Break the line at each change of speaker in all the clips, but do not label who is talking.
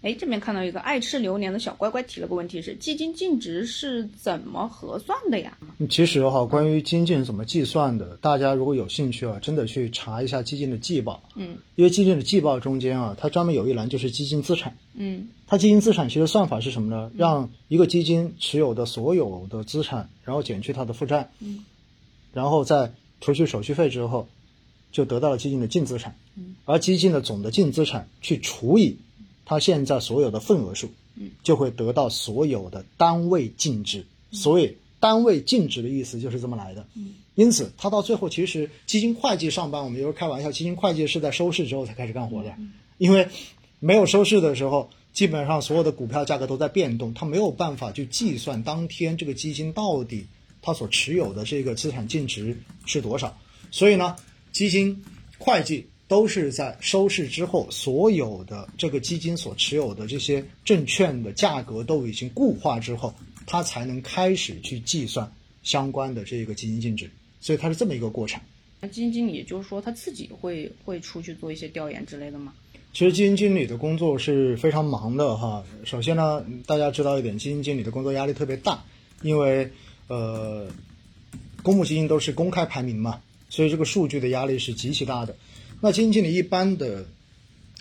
哎，这边看到一个爱吃榴莲的小乖乖提了个问题是：基金净值是怎么核算的呀？
其实哈，关于基金净值怎么计算的，大家如果有兴趣啊，真的去查一下基金的季报。
嗯，
因为基金的季报中间啊，它专门有一栏就是基金资产。
嗯，
它基金资产其实算法是什么呢？让一个基金持有的所有的资产，然后减去它的负债，
嗯，
然后再除去手续费之后，就得到了基金的净资产。
嗯，
而基金的总的净资产去除以它现在所有的份额数，
嗯，
就会得到所有的单位净值。所以单位净值的意思就是这么来的。
嗯，
因此它到最后其实基金会计上班，我们有时候开玩笑，基金会计是在收市之后才开始干活的，因为没有收市的时候，基本上所有的股票价格都在变动，它没有办法去计算当天这个基金到底它所持有的这个资产净值是多少。所以呢，基金会计都是在收市之后，所有的这个基金所持有的这些证券的价格都已经固化之后，它才能开始去计算相关的这个基金净值。所以它是这么一个过程。
那基金经理就是说他自己会会出去做一些调研之类的吗？
其实基金经理的工作是非常忙的哈。首先呢，大家知道一点，基金经理的工作压力特别大，因为呃，公募基金都是公开排名嘛，所以这个数据的压力是极其大的。那基金经理一般的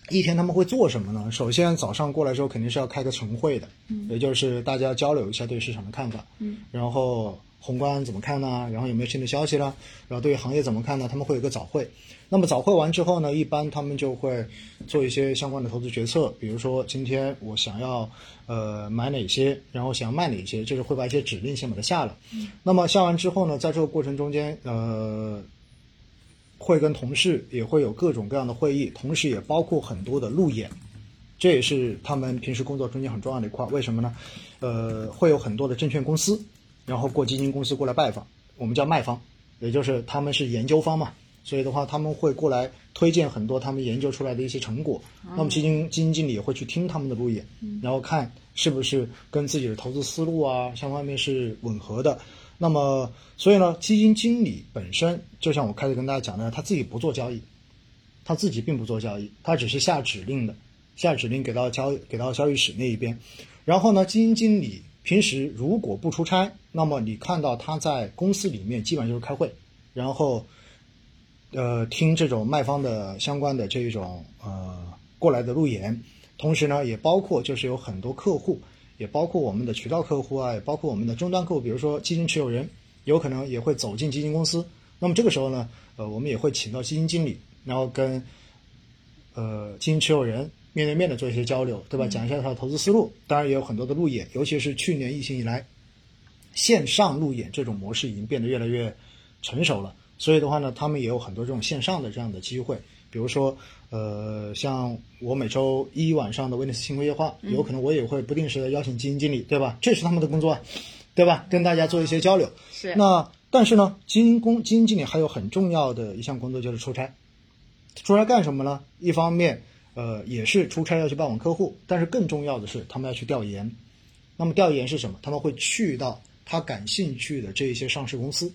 一天他们会做什么呢？首先早上过来之后肯定是要开个晨会的，
嗯
也就是大家交流一下对市场的看法，
嗯，
然后宏观怎么看呢？然后有没有新的消息啦？然后对于行业怎么看呢？他们会有个早会。那么早会完之后呢，一般他们就会做一些相关的投资决策，比如说今天我想要呃买哪些，然后想要卖哪些，就是会把一些指令先把它下了。那么下完之后呢，在这个过程中间，呃，会跟同事也会有各种各样的会议，同时也包括很多的路演，这也是他们平时工作中间很重要的一块。为什么呢？呃，会有很多的证券公司，然后过基金公司过来拜访，我们叫卖方，也就是他们是研究方嘛。所以的话，他们会过来推荐很多他们研究出来的一些成果。那么基金基金经理也会去听他们的路演，然后看是不是跟自己的投资思路啊相方面是吻合的。那么，所以呢，基金经理本身就像我开始跟大家讲的，他自己不做交易，他自己并不做交易，他只是下指令的，下指令给到交给到交易室那一边。然后呢，基金经理平时如果不出差，那么你看到他在公司里面基本上就是开会，然后。呃，听这种卖方的相关的这一种呃过来的路演，同时呢，也包括就是有很多客户，也包括我们的渠道客户啊，也包括我们的终端客户，比如说基金持有人，有可能也会走进基金公司。那么这个时候呢，呃，我们也会请到基金经理，然后跟呃基金持有人面对面的做一些交流，对吧？讲一下他的投资思路。当然也有很多的路演，尤其是去年疫情以来，线上路演这种模式已经变得越来越成熟了。所以的话呢，他们也有很多这种线上的这样的机会，比如说，呃，像我每周一晚上的威尼斯轻规夜话，有可能我也会不定时的邀请基金经理，对吧？这是他们的工作，对吧？跟大家做一些交流。
是。
那但是呢，基金公基金经理还有很重要的一项工作就是出差。出差干什么呢？一方面，呃，也是出差要去拜访客户，但是更重要的是他们要去调研。那么调研是什么？他们会去到他感兴趣的这一些上市公司，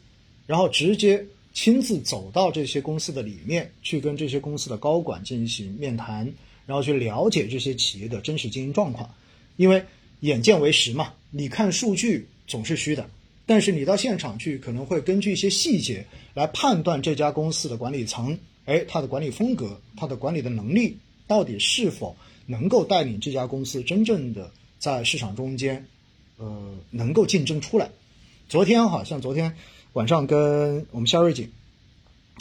然后直接。亲自走到这些公司的里面去，跟这些公司的高管进行面谈，然后去了解这些企业的真实经营状况。因为眼见为实嘛，你看数据总是虚的，但是你到现场去，可能会根据一些细节来判断这家公司的管理层，哎，他的管理风格，他的管理的能力，到底是否能够带领这家公司真正的在市场中间，呃，能够竞争出来。昨天好像昨天。晚上跟我们肖瑞锦，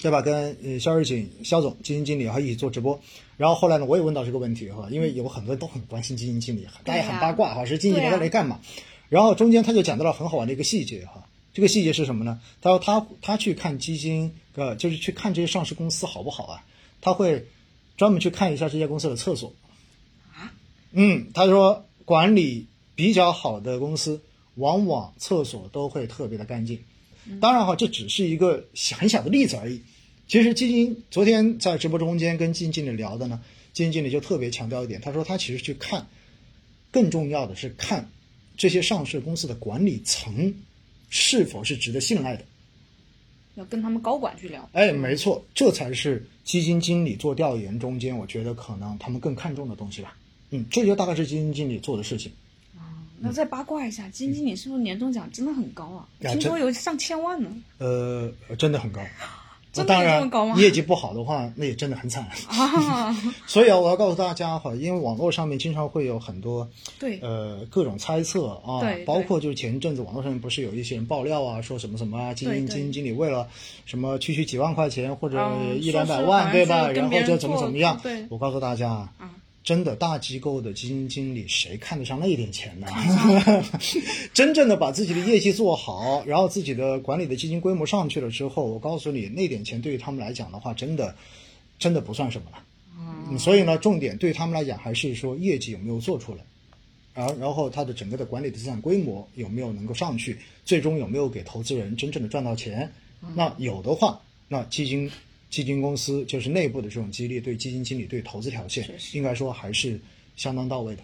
对吧？跟呃肖瑞锦肖总基金经理还一起做直播。然后后来呢，我也问到这个问题哈，因为有很多人都很关心基金经理，大家很八卦哈，是基金经理来干嘛？然后中间他就讲到了很好玩的一个细节哈，这个细节是什么呢？他说他他去看基金，呃，就是去看这些上市公司好不好啊？他会专门去看一下这些公司的厕所。
啊？
嗯，他说管理比较好的公司，往往厕所都会特别的干净。当然哈，这只是一个很小的例子而已。其实基金昨天在直播中间跟基金经理聊的呢，基金经理就特别强调一点，他说他其实去看，更重要的是看这些上市公司的管理层是否是值得信赖的。
要跟他们高管去聊。
哎，没错，这才是基金经理做调研中间，我觉得可能他们更看重的东西吧。嗯，这就大概是基金经理做的事情。
那再八卦一下，基金经理是不是年终奖真的很高啊？
呀
听说有上千万呢。
呃，真的很高。
真的有
当然业绩不好的话，那也真的很惨。
啊，
所以啊，我要告诉大家哈，因为网络上面经常会有很多
对，
呃各种猜测啊
对，
包括就是前一阵子网络上面不是有一些人爆料啊，说什么什么啊，基金经理为了什么区区几万块钱或者
嗯
一两百万，对吧？然后就怎么怎么样
对？
我告诉大家
啊，
真的大机构的基金经理谁看得上那点钱呢？真正的把自己的业绩做好，然后自己的管理的基金规模上去了之后，我告诉你，那点钱对于他们来讲的话，真的真的不算什么了。嗯，所以呢，重点对他们来讲还是说业绩有没有做出来，然后然后它的整个的管理的资产规模有没有能够上去，最终有没有给投资人真正的赚到钱。那有的话，那基金基金公司就是内部的这种激励，对基金经理对投资条件应该说还是相当到位的。